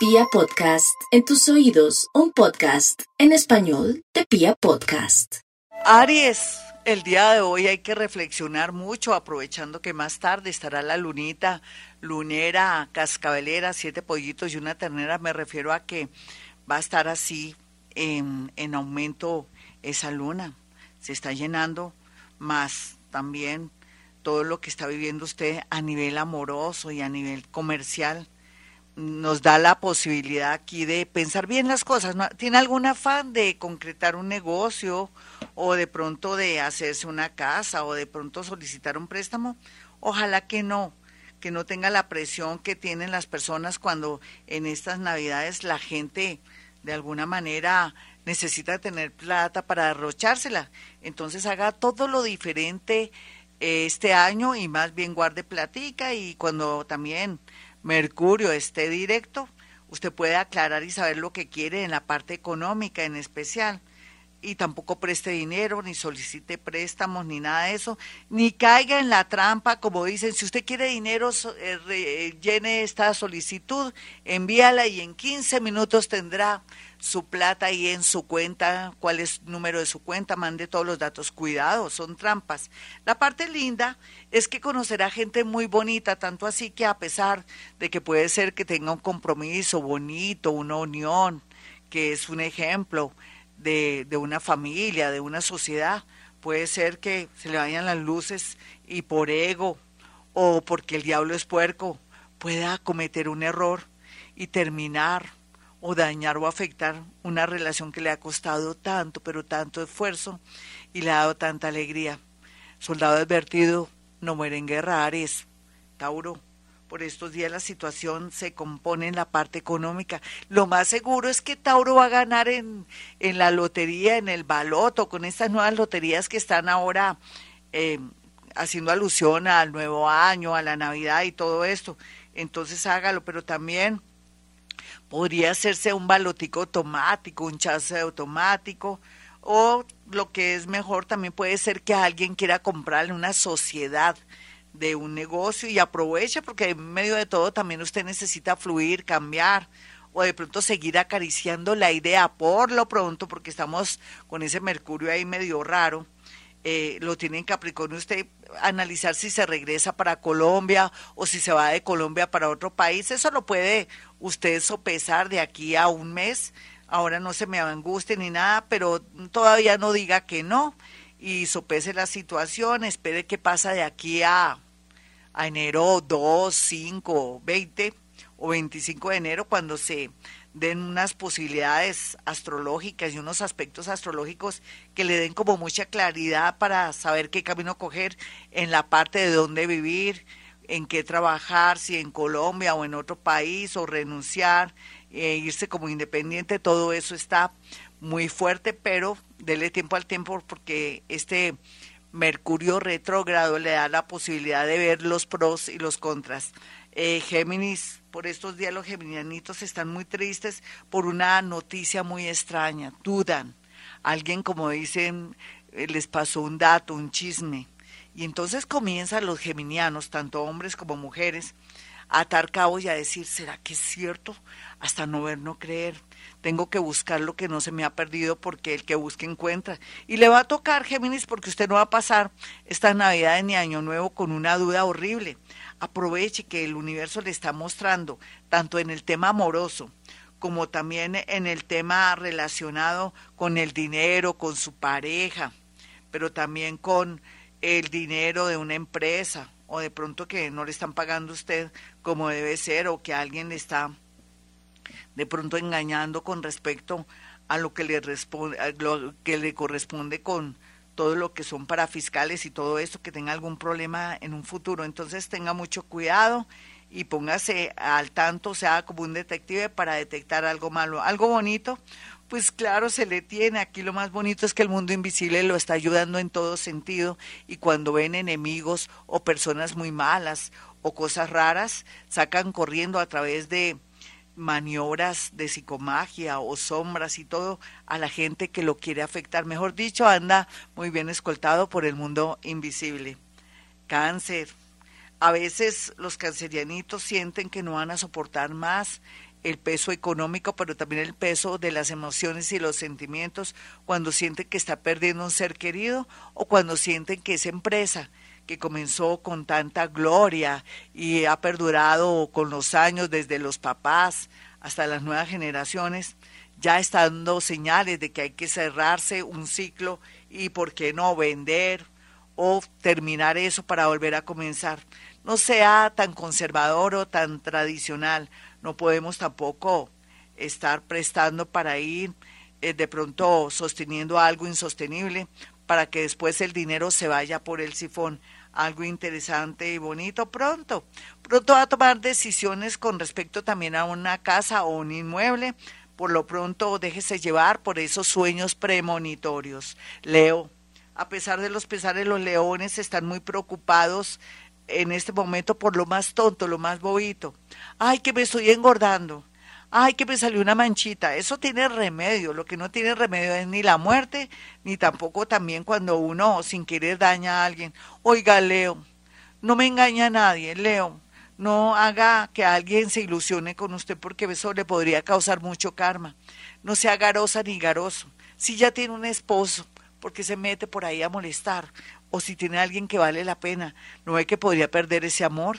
Pia Podcast, en tus oídos, un podcast en español de Pia Podcast. Aries, el día de hoy hay que reflexionar mucho, aprovechando que más tarde estará la lunita, lunera, cascabelera, siete pollitos y una ternera. Me refiero a que va a estar así en, en aumento esa luna. Se está llenando más también todo lo que está viviendo usted a nivel amoroso y a nivel comercial nos da la posibilidad aquí de pensar bien las cosas. ¿Tiene algún afán de concretar un negocio o de pronto de hacerse una casa o de pronto solicitar un préstamo? Ojalá que no, que no tenga la presión que tienen las personas cuando en estas navidades la gente de alguna manera necesita tener plata para derrochársela. Entonces haga todo lo diferente eh, este año y más bien guarde platica y cuando también Mercurio esté directo, usted puede aclarar y saber lo que quiere en la parte económica en especial. Y tampoco preste dinero, ni solicite préstamos, ni nada de eso, ni caiga en la trampa, como dicen, si usted quiere dinero, eh, eh, llene esta solicitud, envíala y en 15 minutos tendrá su plata ahí en su cuenta, cuál es el número de su cuenta, mande todos los datos. Cuidado, son trampas. La parte linda es que conocerá gente muy bonita, tanto así que a pesar de que puede ser que tenga un compromiso bonito, una unión, que es un ejemplo de, de una familia, de una sociedad, puede ser que se le vayan las luces y por ego o porque el diablo es puerco pueda cometer un error y terminar o dañar o afectar una relación que le ha costado tanto, pero tanto esfuerzo y le ha dado tanta alegría. Soldado advertido, no muere en guerra, Ares, Tauro. Por estos días la situación se compone en la parte económica. Lo más seguro es que Tauro va a ganar en, en la lotería, en el baloto, con estas nuevas loterías que están ahora eh, haciendo alusión al nuevo año, a la Navidad y todo esto. Entonces hágalo, pero también podría hacerse un balotico automático, un chance automático, o lo que es mejor también puede ser que alguien quiera comprarle una sociedad de un negocio y aproveche porque en medio de todo también usted necesita fluir, cambiar o de pronto seguir acariciando la idea por lo pronto porque estamos con ese mercurio ahí medio raro eh, lo tiene en Capricornio usted analizar si se regresa para Colombia o si se va de Colombia para otro país. Eso lo puede usted sopesar de aquí a un mes. Ahora no se me angustie ni nada, pero todavía no diga que no y sopese la situación, espere qué pasa de aquí a, a enero 2, 5, 20 o 25 de enero cuando se den unas posibilidades astrológicas y unos aspectos astrológicos que le den como mucha claridad para saber qué camino coger en la parte de dónde vivir, en qué trabajar, si en Colombia o en otro país, o renunciar, e irse como independiente, todo eso está muy fuerte, pero dele tiempo al tiempo porque este Mercurio retrógrado le da la posibilidad de ver los pros y los contras. Eh, Géminis, por estos días los geminianitos están muy tristes por una noticia muy extraña, dudan. Alguien, como dicen, eh, les pasó un dato, un chisme. Y entonces comienzan los geminianos, tanto hombres como mujeres, atar cabos y a decir, ¿será que es cierto? Hasta no ver, no creer. Tengo que buscar lo que no se me ha perdido porque el que busca encuentra. Y le va a tocar, Géminis, porque usted no va a pasar esta Navidad ni Año Nuevo con una duda horrible aproveche que el universo le está mostrando, tanto en el tema amoroso como también en el tema relacionado con el dinero, con su pareja, pero también con el dinero de una empresa o de pronto que no le están pagando a usted como debe ser o que alguien le está de pronto engañando con respecto a lo que le responde, a lo que le corresponde con todo lo que son para fiscales y todo esto, que tenga algún problema en un futuro. Entonces tenga mucho cuidado y póngase al tanto, sea como un detective para detectar algo malo. Algo bonito, pues claro, se le tiene. Aquí lo más bonito es que el mundo invisible lo está ayudando en todo sentido y cuando ven enemigos o personas muy malas o cosas raras, sacan corriendo a través de maniobras de psicomagia o sombras y todo a la gente que lo quiere afectar. Mejor dicho, anda muy bien escoltado por el mundo invisible. Cáncer. A veces los cancerianitos sienten que no van a soportar más el peso económico, pero también el peso de las emociones y los sentimientos cuando sienten que está perdiendo un ser querido o cuando sienten que esa empresa que comenzó con tanta gloria y ha perdurado con los años desde los papás hasta las nuevas generaciones, ya está dando señales de que hay que cerrarse un ciclo y por qué no vender o terminar eso para volver a comenzar. No sea tan conservador o tan tradicional no podemos tampoco estar prestando para ir eh, de pronto sosteniendo algo insostenible para que después el dinero se vaya por el sifón. Algo interesante y bonito pronto. Pronto va a tomar decisiones con respecto también a una casa o un inmueble. Por lo pronto déjese llevar por esos sueños premonitorios. Leo, a pesar de los pesares, los leones están muy preocupados en este momento por lo más tonto, lo más bobito. Ay, que me estoy engordando. Ay, que me salió una manchita. Eso tiene remedio. Lo que no tiene remedio es ni la muerte, ni tampoco también cuando uno sin querer daña a alguien. Oiga, Leo, no me engaña a nadie, Leo. No haga que alguien se ilusione con usted porque eso le podría causar mucho karma. No sea garosa ni garoso. Si ya tiene un esposo, porque se mete por ahí a molestar o si tiene alguien que vale la pena, no ve que podría perder ese amor,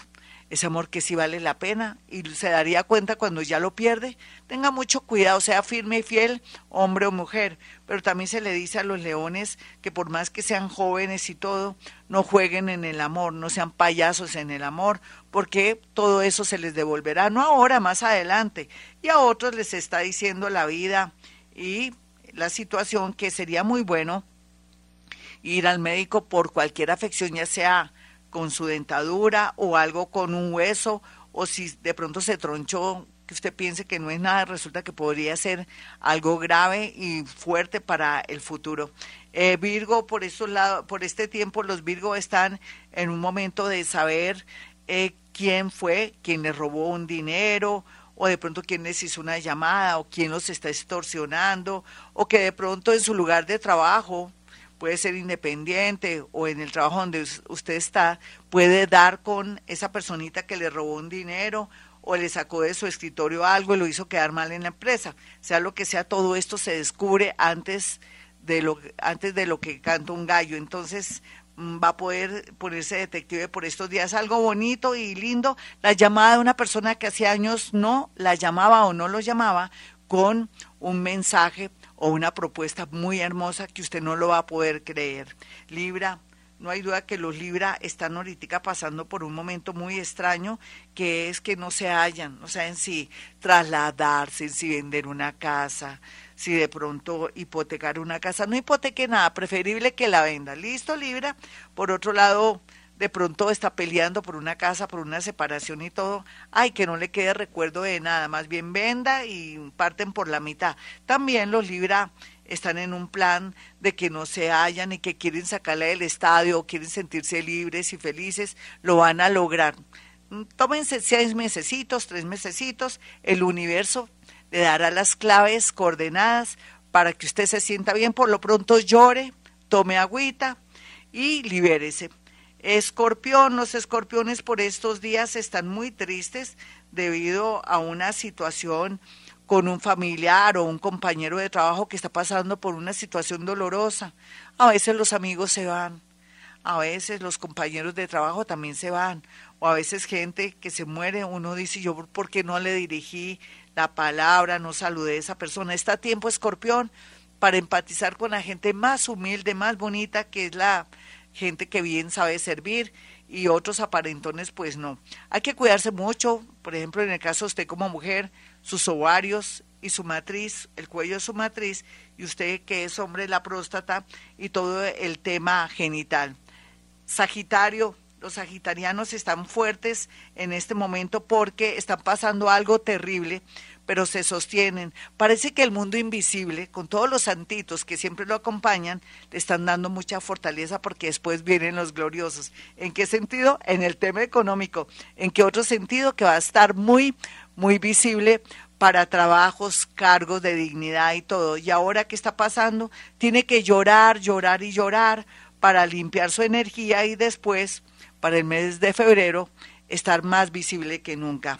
ese amor que sí vale la pena y se daría cuenta cuando ya lo pierde. Tenga mucho cuidado, sea firme y fiel, hombre o mujer, pero también se le dice a los leones que por más que sean jóvenes y todo, no jueguen en el amor, no sean payasos en el amor, porque todo eso se les devolverá, no ahora, más adelante. Y a otros les está diciendo la vida y la situación que sería muy bueno ir al médico por cualquier afección, ya sea con su dentadura o algo con un hueso, o si de pronto se tronchó, que usted piense que no es nada, resulta que podría ser algo grave y fuerte para el futuro. Eh, Virgo, por, eso lado, por este tiempo, los Virgo están en un momento de saber eh, quién fue, quién les robó un dinero, o de pronto quién les hizo una llamada, o quién los está extorsionando, o que de pronto en su lugar de trabajo puede ser independiente o en el trabajo donde usted está, puede dar con esa personita que le robó un dinero o le sacó de su escritorio algo y lo hizo quedar mal en la empresa. Sea lo que sea, todo esto se descubre antes de lo, antes de lo que canta un gallo. Entonces mm, va a poder ponerse detective por estos días. Algo bonito y lindo, la llamada de una persona que hace años no la llamaba o no lo llamaba con un mensaje o una propuesta muy hermosa que usted no lo va a poder creer. Libra, no hay duda que los Libra están ahorita pasando por un momento muy extraño, que es que no se hallan, no saben si trasladarse, si vender una casa, si de pronto hipotecar una casa. No hipoteque nada, preferible que la venda. ¿Listo, Libra? Por otro lado, de pronto está peleando por una casa, por una separación y todo, ay, que no le quede recuerdo de nada, más bien venda y parten por la mitad. También los Libra están en un plan de que no se hallan y que quieren sacarla del estadio quieren sentirse libres y felices, lo van a lograr. Mm, tómense seis mesecitos, tres mesecitos, el universo le dará las claves coordenadas para que usted se sienta bien, por lo pronto llore, tome agüita y libérese. Escorpión, los escorpiones por estos días están muy tristes debido a una situación con un familiar o un compañero de trabajo que está pasando por una situación dolorosa. A veces los amigos se van, a veces los compañeros de trabajo también se van, o a veces gente que se muere, uno dice, yo por qué no le dirigí la palabra, no saludé a esa persona. Está tiempo, escorpión, para empatizar con la gente más humilde, más bonita, que es la gente que bien sabe servir y otros aparentones pues no. Hay que cuidarse mucho, por ejemplo, en el caso de usted como mujer, sus ovarios y su matriz, el cuello de su matriz, y usted que es hombre, la próstata y todo el tema genital. Sagitario, los sagitarianos están fuertes en este momento porque están pasando algo terrible pero se sostienen. Parece que el mundo invisible, con todos los santitos que siempre lo acompañan, le están dando mucha fortaleza porque después vienen los gloriosos. ¿En qué sentido? En el tema económico. ¿En qué otro sentido? Que va a estar muy, muy visible para trabajos, cargos de dignidad y todo. Y ahora, ¿qué está pasando? Tiene que llorar, llorar y llorar para limpiar su energía y después, para el mes de febrero, estar más visible que nunca.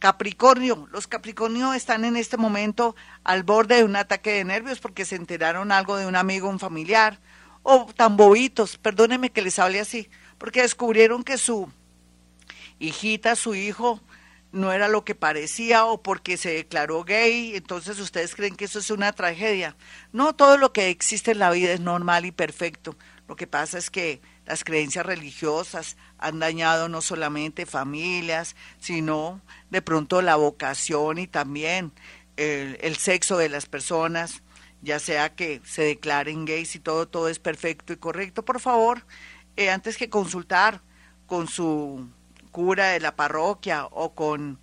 Capricornio, los Capricornio están en este momento al borde de un ataque de nervios porque se enteraron algo de un amigo, un familiar, o tan bobitos, perdónenme que les hable así, porque descubrieron que su hijita, su hijo, no era lo que parecía o porque se declaró gay, entonces ustedes creen que eso es una tragedia. No, todo lo que existe en la vida es normal y perfecto. Lo que pasa es que las creencias religiosas han dañado no solamente familias, sino de pronto la vocación y también el, sexo de las personas, ya sea que se declaren gays y todo, todo es perfecto y correcto. Por favor, eh, antes que consultar con su cura de la parroquia o con,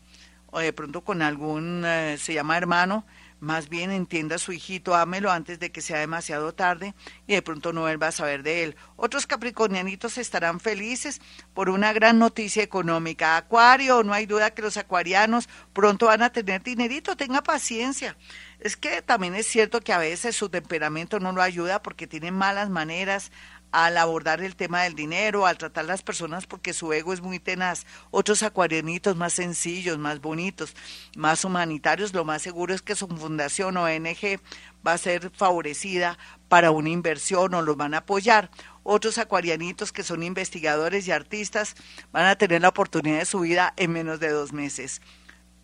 o de pronto con algún, eh, se llama hermano, más bien entienda a su hijito, ámelo antes de que sea demasiado tarde y de pronto no vuelva a saber de él. Otros capricornianitos estarán felices por una gran noticia económica. Acuario, no hay duda que los acuarianos pronto van a tener dinerito, tenga paciencia. Es que también es cierto que a veces su temperamento no lo ayuda porque tiene malas maneras, al abordar el tema del dinero, al tratar las personas porque su ego es muy tenaz. Otros acuarianitos más sencillos, más bonitos, más humanitarios, lo más seguro es que su fundación ONG va a ser favorecida para una inversión o los van a apoyar. Otros acuarianitos que son investigadores y artistas van a tener la oportunidad de su vida en menos de dos meses.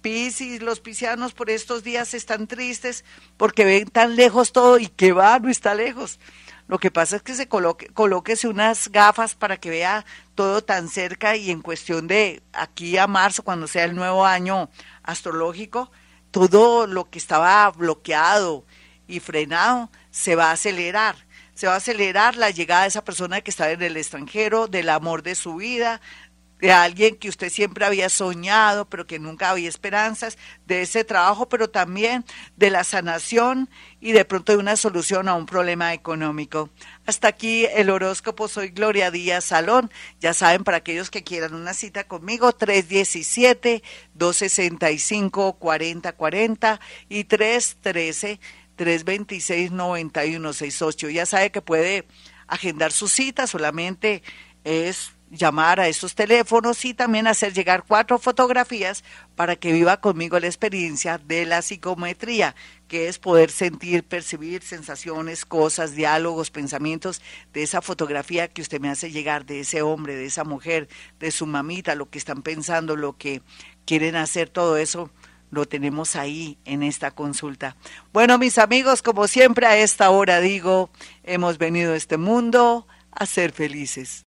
Piscis, los piscianos por estos días están tristes porque ven tan lejos todo y que va, no está lejos. Lo que pasa es que se coloque, colóquese unas gafas para que vea todo tan cerca y en cuestión de aquí a marzo, cuando sea el nuevo año astrológico, todo lo que estaba bloqueado y frenado se va a acelerar. Se va a acelerar la llegada de esa persona que está en el extranjero, del amor de su vida, de alguien que usted siempre había soñado, pero que nunca había esperanzas, de ese trabajo, pero también de la sanación y de pronto de una solución a un problema económico. Hasta aquí el horóscopo. Soy Gloria Díaz Salón. Ya saben, para aquellos que quieran una cita conmigo, 317-265-4040 y 313-326-9168. Ya sabe que puede agendar su cita, solamente es llamar a esos teléfonos y también hacer llegar cuatro fotografías para que viva conmigo la experiencia de la psicometría, que es poder sentir, percibir sensaciones, cosas, diálogos, pensamientos de esa fotografía que usted me hace llegar, de ese hombre, de esa mujer, de su mamita, lo que están pensando, lo que quieren hacer, todo eso lo tenemos ahí en esta consulta. Bueno, mis amigos, como siempre a esta hora digo, hemos venido a este mundo a ser felices.